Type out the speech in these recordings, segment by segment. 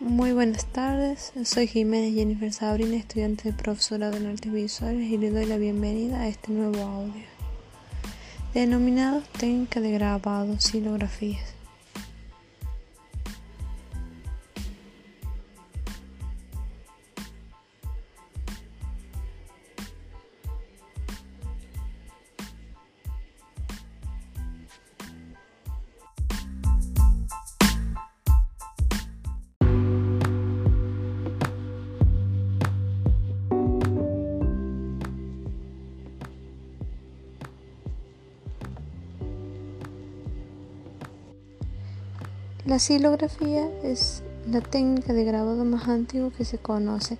Muy buenas tardes, soy Jiménez Jennifer Sabrina, estudiante de profesorado en artes visuales y le doy la bienvenida a este nuevo audio, denominado técnica de grabado, silografías. La silografía es la técnica de grabado más antigua que se conoce.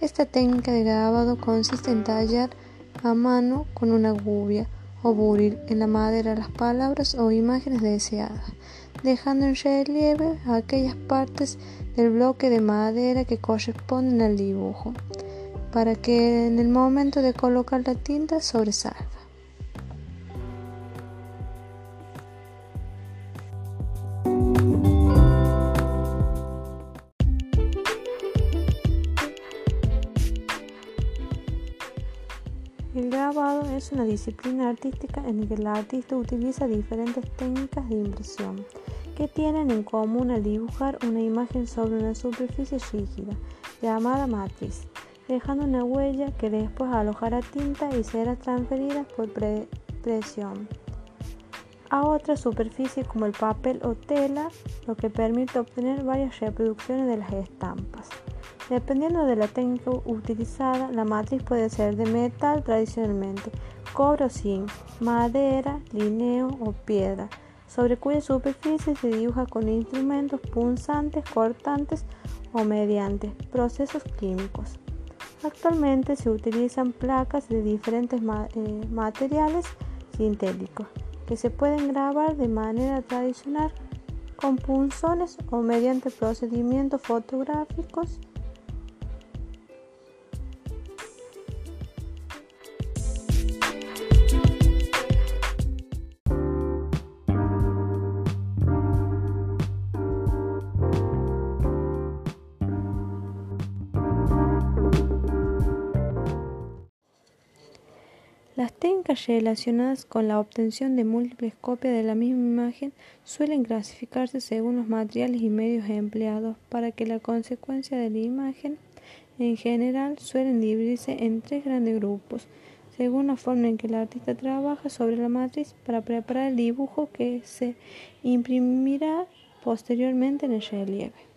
Esta técnica de grabado consiste en tallar a mano con una gubia o buril en la madera las palabras o imágenes deseadas, dejando en relieve aquellas partes del bloque de madera que corresponden al dibujo, para que en el momento de colocar la tinta sobresalga. El grabado es una disciplina artística en la que el artista utiliza diferentes técnicas de impresión que tienen en común al dibujar una imagen sobre una superficie rígida llamada matriz, dejando una huella que después alojará tinta y será transferida por presión a otra superficie como el papel o tela, lo que permite obtener varias reproducciones de las estampas. Dependiendo de la técnica utilizada, la matriz puede ser de metal tradicionalmente, cobre o zinc, madera, lineo o piedra, sobre cuya superficie se dibuja con instrumentos punzantes, cortantes o mediante procesos químicos. Actualmente se utilizan placas de diferentes eh, materiales sintéticos que se pueden grabar de manera tradicional con punzones o mediante procedimientos fotográficos técnicas relacionadas con la obtención de múltiples copias de la misma imagen suelen clasificarse según los materiales y medios empleados para que la consecuencia de la imagen en general suelen dividirse en tres grandes grupos, según la forma en que el artista trabaja sobre la matriz para preparar el dibujo que se imprimirá posteriormente en el relieve.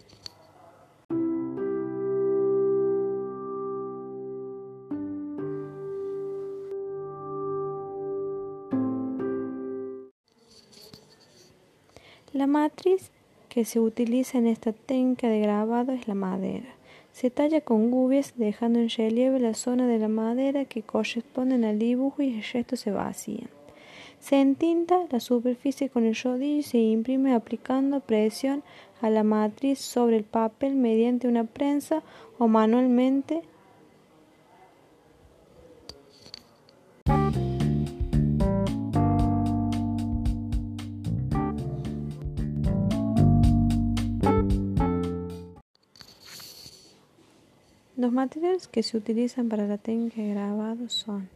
La matriz que se utiliza en esta técnica de grabado es la madera. Se talla con gubias dejando en relieve la zona de la madera que corresponden al dibujo y el resto se vacía. Se entinta la superficie con el rodillo y se imprime aplicando presión a la matriz sobre el papel mediante una prensa o manualmente Los materiales que se utilizan para la técnica de grabado son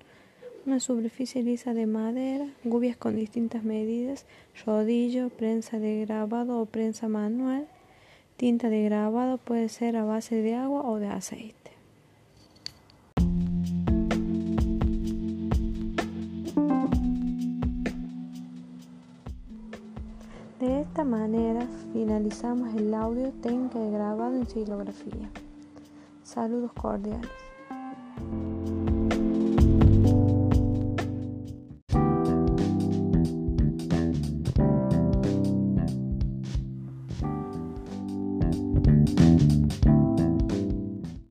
una superficie lisa de madera, gubias con distintas medidas, rodillo, prensa de grabado o prensa manual, tinta de grabado puede ser a base de agua o de aceite. De esta manera finalizamos el audio técnica de grabado en silografía. Saludos cordiales.